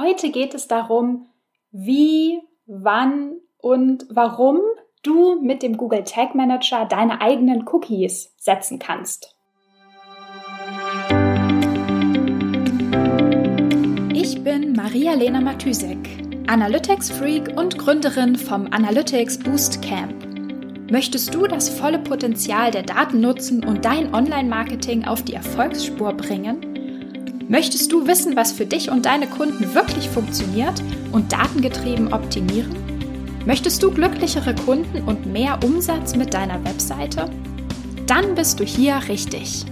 Heute geht es darum, wie, wann und warum du mit dem Google Tag Manager deine eigenen Cookies setzen kannst. Ich bin Maria-Lena Matysek, Analytics-Freak und Gründerin vom Analytics Boost Camp. Möchtest du das volle Potenzial der Daten nutzen und dein Online-Marketing auf die Erfolgsspur bringen? Möchtest du wissen, was für dich und deine Kunden wirklich funktioniert und datengetrieben optimieren? Möchtest du glücklichere Kunden und mehr Umsatz mit deiner Webseite? Dann bist du hier richtig.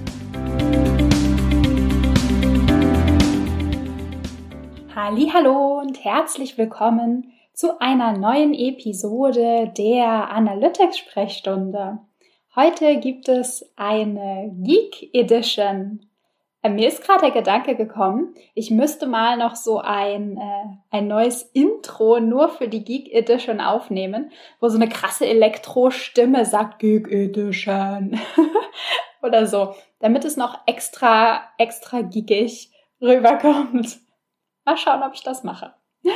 Hallo und herzlich willkommen zu einer neuen Episode der Analytics-Sprechstunde. Heute gibt es eine Geek Edition. Äh, mir ist gerade der Gedanke gekommen, ich müsste mal noch so ein, äh, ein neues Intro nur für die Geek Edition aufnehmen, wo so eine krasse Elektro-Stimme sagt Geek Edition oder so, damit es noch extra, extra geekig rüberkommt. Mal schauen, ob ich das mache.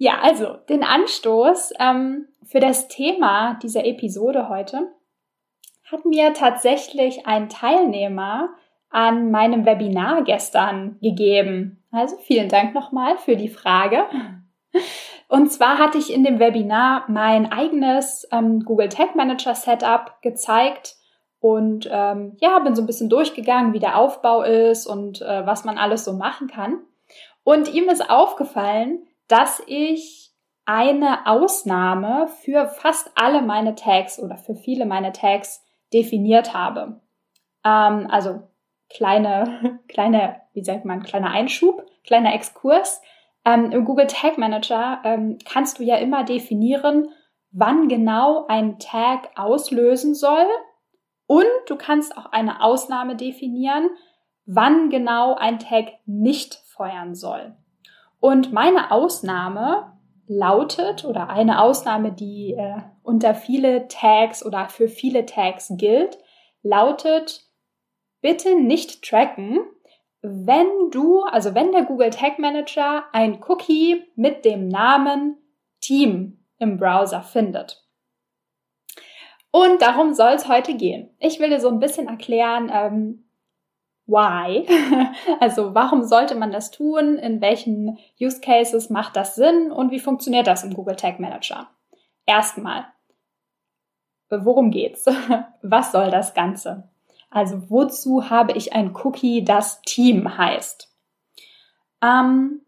Ja, also den Anstoß ähm, für das Thema dieser Episode heute hat mir tatsächlich ein Teilnehmer an meinem Webinar gestern gegeben. Also vielen Dank nochmal für die Frage. Und zwar hatte ich in dem Webinar mein eigenes ähm, Google Tag Manager Setup gezeigt und ähm, ja, bin so ein bisschen durchgegangen, wie der Aufbau ist und äh, was man alles so machen kann. Und ihm ist aufgefallen, dass ich eine Ausnahme für fast alle meine Tags oder für viele meine Tags definiert habe. Ähm, also kleine, kleine, wie sagt man, kleiner Einschub, kleiner Exkurs. Ähm, Im Google Tag Manager ähm, kannst du ja immer definieren, wann genau ein Tag auslösen soll. Und du kannst auch eine Ausnahme definieren, wann genau ein Tag nicht feuern soll. Und meine Ausnahme lautet, oder eine Ausnahme, die äh, unter viele Tags oder für viele Tags gilt, lautet, bitte nicht tracken, wenn du, also wenn der Google Tag Manager ein Cookie mit dem Namen Team im Browser findet. Und darum soll es heute gehen. Ich will dir so ein bisschen erklären, ähm, why? Also warum sollte man das tun? In welchen Use Cases macht das Sinn? Und wie funktioniert das im Google Tag Manager? Erstmal, worum geht's? Was soll das Ganze? Also wozu habe ich ein Cookie, das Team heißt? Ähm,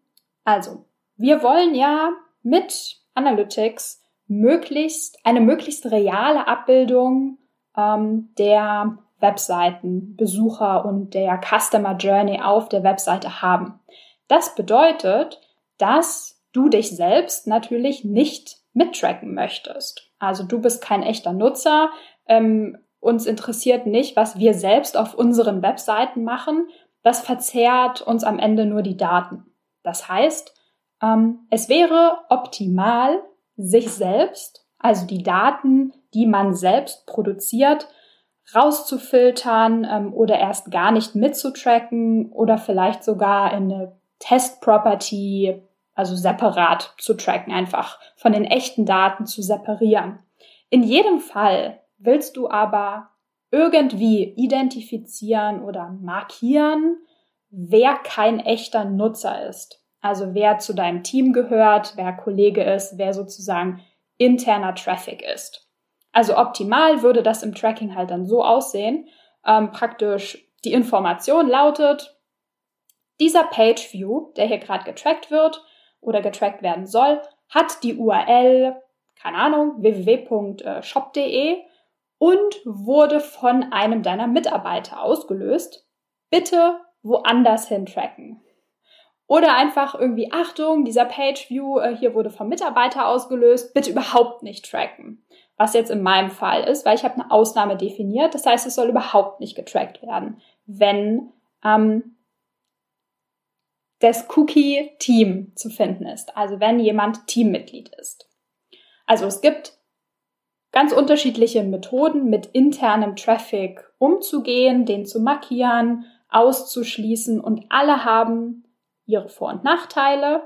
also, wir wollen ja mit Analytics möglichst eine möglichst reale Abbildung ähm, der Webseitenbesucher und der Customer Journey auf der Webseite haben. Das bedeutet, dass du dich selbst natürlich nicht mittracken möchtest. Also du bist kein echter Nutzer. Ähm, uns interessiert nicht, was wir selbst auf unseren Webseiten machen. Das verzerrt uns am Ende nur die Daten. Das heißt, ähm, es wäre optimal, sich selbst, also die Daten, die man selbst produziert, rauszufiltern ähm, oder erst gar nicht mitzutracken oder vielleicht sogar in eine Test-Property, also separat zu tracken, einfach von den echten Daten zu separieren. In jedem Fall willst du aber irgendwie identifizieren oder markieren, wer kein echter Nutzer ist. Also wer zu deinem Team gehört, wer Kollege ist, wer sozusagen interner Traffic ist. Also optimal würde das im Tracking halt dann so aussehen. Ähm, praktisch die Information lautet, dieser Page View, der hier gerade getrackt wird oder getrackt werden soll, hat die URL, keine Ahnung, www.shop.de und wurde von einem deiner Mitarbeiter ausgelöst. Bitte woanders hin tracken. Oder einfach irgendwie, Achtung, dieser Page View äh, hier wurde vom Mitarbeiter ausgelöst, bitte überhaupt nicht tracken was jetzt in meinem Fall ist, weil ich habe eine Ausnahme definiert. Das heißt, es soll überhaupt nicht getrackt werden, wenn ähm, das Cookie-Team zu finden ist. Also wenn jemand Teammitglied ist. Also es gibt ganz unterschiedliche Methoden, mit internem Traffic umzugehen, den zu markieren, auszuschließen und alle haben ihre Vor- und Nachteile.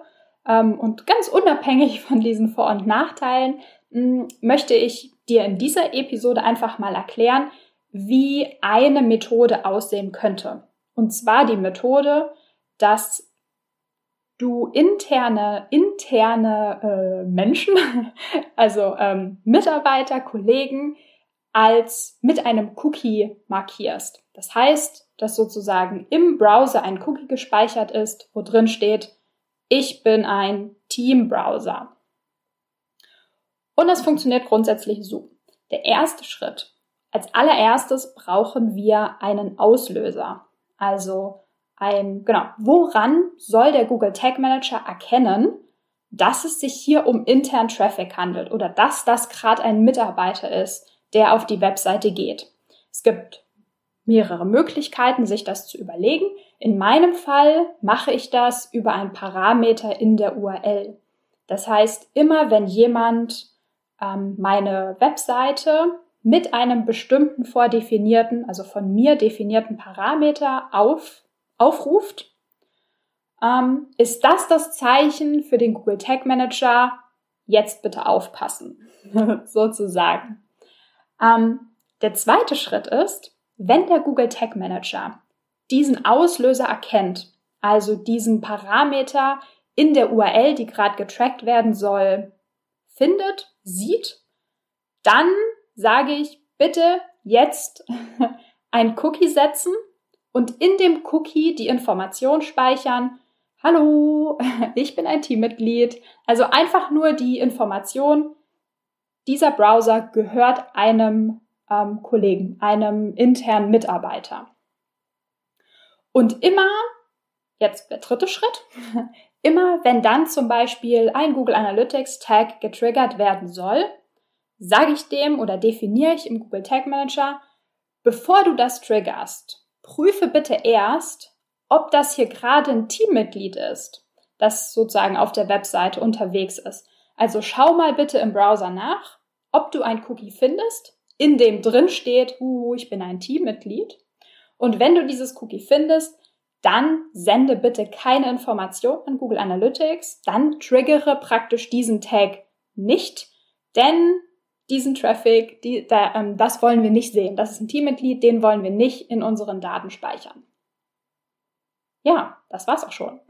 Ähm, und ganz unabhängig von diesen Vor- und Nachteilen mh, möchte ich dir in dieser Episode einfach mal erklären, wie eine Methode aussehen könnte. Und zwar die Methode, dass du interne, interne äh, Menschen, also ähm, Mitarbeiter, Kollegen, als mit einem Cookie markierst. Das heißt, dass sozusagen im Browser ein Cookie gespeichert ist, wo drin steht, ich bin ein Team-Browser. Und das funktioniert grundsätzlich so. Der erste Schritt. Als allererstes brauchen wir einen Auslöser. Also ein, genau, woran soll der Google Tag Manager erkennen, dass es sich hier um internen Traffic handelt oder dass das gerade ein Mitarbeiter ist, der auf die Webseite geht. Es gibt mehrere Möglichkeiten, sich das zu überlegen. In meinem Fall mache ich das über einen Parameter in der URL. Das heißt, immer wenn jemand ähm, meine Webseite mit einem bestimmten vordefinierten, also von mir definierten Parameter auf, aufruft, ähm, ist das das Zeichen für den Google Tag Manager, jetzt bitte aufpassen, sozusagen. Ähm, der zweite Schritt ist, wenn der Google Tag Manager diesen Auslöser erkennt, also diesen Parameter in der URL, die gerade getrackt werden soll, findet, sieht, dann sage ich bitte jetzt ein Cookie setzen und in dem Cookie die Information speichern, hallo, ich bin ein Teammitglied. Also einfach nur die Information, dieser Browser gehört einem ähm, Kollegen, einem internen Mitarbeiter. Und immer, jetzt der dritte Schritt, immer wenn dann zum Beispiel ein Google Analytics Tag getriggert werden soll, sage ich dem oder definiere ich im Google Tag Manager, bevor du das triggerst, prüfe bitte erst, ob das hier gerade ein Teammitglied ist, das sozusagen auf der Webseite unterwegs ist. Also schau mal bitte im Browser nach, ob du ein Cookie findest, in dem drin steht, uh, ich bin ein Teammitglied. Und wenn du dieses Cookie findest, dann sende bitte keine Information an Google Analytics, dann triggere praktisch diesen Tag nicht, denn diesen Traffic, die, da, ähm, das wollen wir nicht sehen. Das ist ein Teammitglied, den wollen wir nicht in unseren Daten speichern. Ja, das war's auch schon.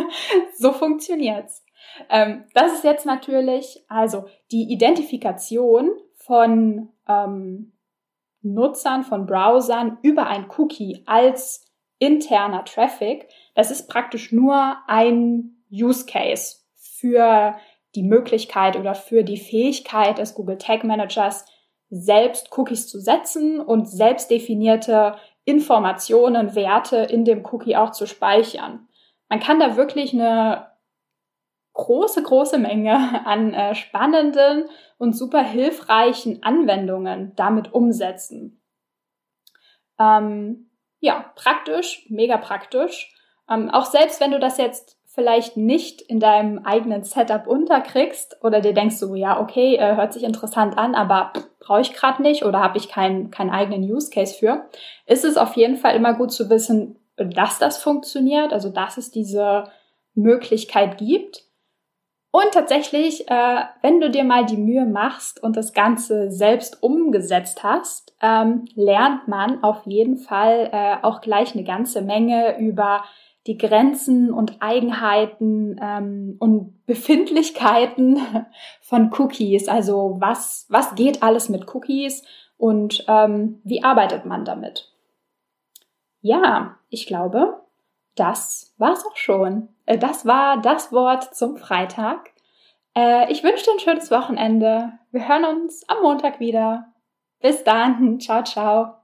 so funktioniert's. Ähm, das ist jetzt natürlich, also die Identifikation von ähm, Nutzern, von Browsern über ein Cookie als interner Traffic. Das ist praktisch nur ein Use Case für die Möglichkeit oder für die Fähigkeit des Google Tag Managers, selbst Cookies zu setzen und selbst definierte Informationen, Werte in dem Cookie auch zu speichern. Man kann da wirklich eine große, große Menge an äh, spannenden und super hilfreichen Anwendungen damit umsetzen. Ähm, ja, praktisch, mega praktisch. Ähm, auch selbst wenn du das jetzt vielleicht nicht in deinem eigenen Setup unterkriegst oder dir denkst so, ja, okay, äh, hört sich interessant an, aber brauche ich gerade nicht oder habe ich keinen keinen eigenen Use Case für, ist es auf jeden Fall immer gut zu wissen, dass das funktioniert, also dass es diese Möglichkeit gibt. Und tatsächlich, äh, wenn du dir mal die Mühe machst und das Ganze selbst umgesetzt hast, ähm, lernt man auf jeden Fall äh, auch gleich eine ganze Menge über die Grenzen und Eigenheiten ähm, und Befindlichkeiten von Cookies. Also was, was geht alles mit Cookies und ähm, wie arbeitet man damit? Ja, ich glaube, das war's auch schon. Äh, das war das Wort zum Freitag. Äh, ich wünsche dir ein schönes Wochenende. Wir hören uns am Montag wieder. Bis dann. Ciao, ciao.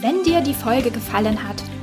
Wenn dir die Folge gefallen hat,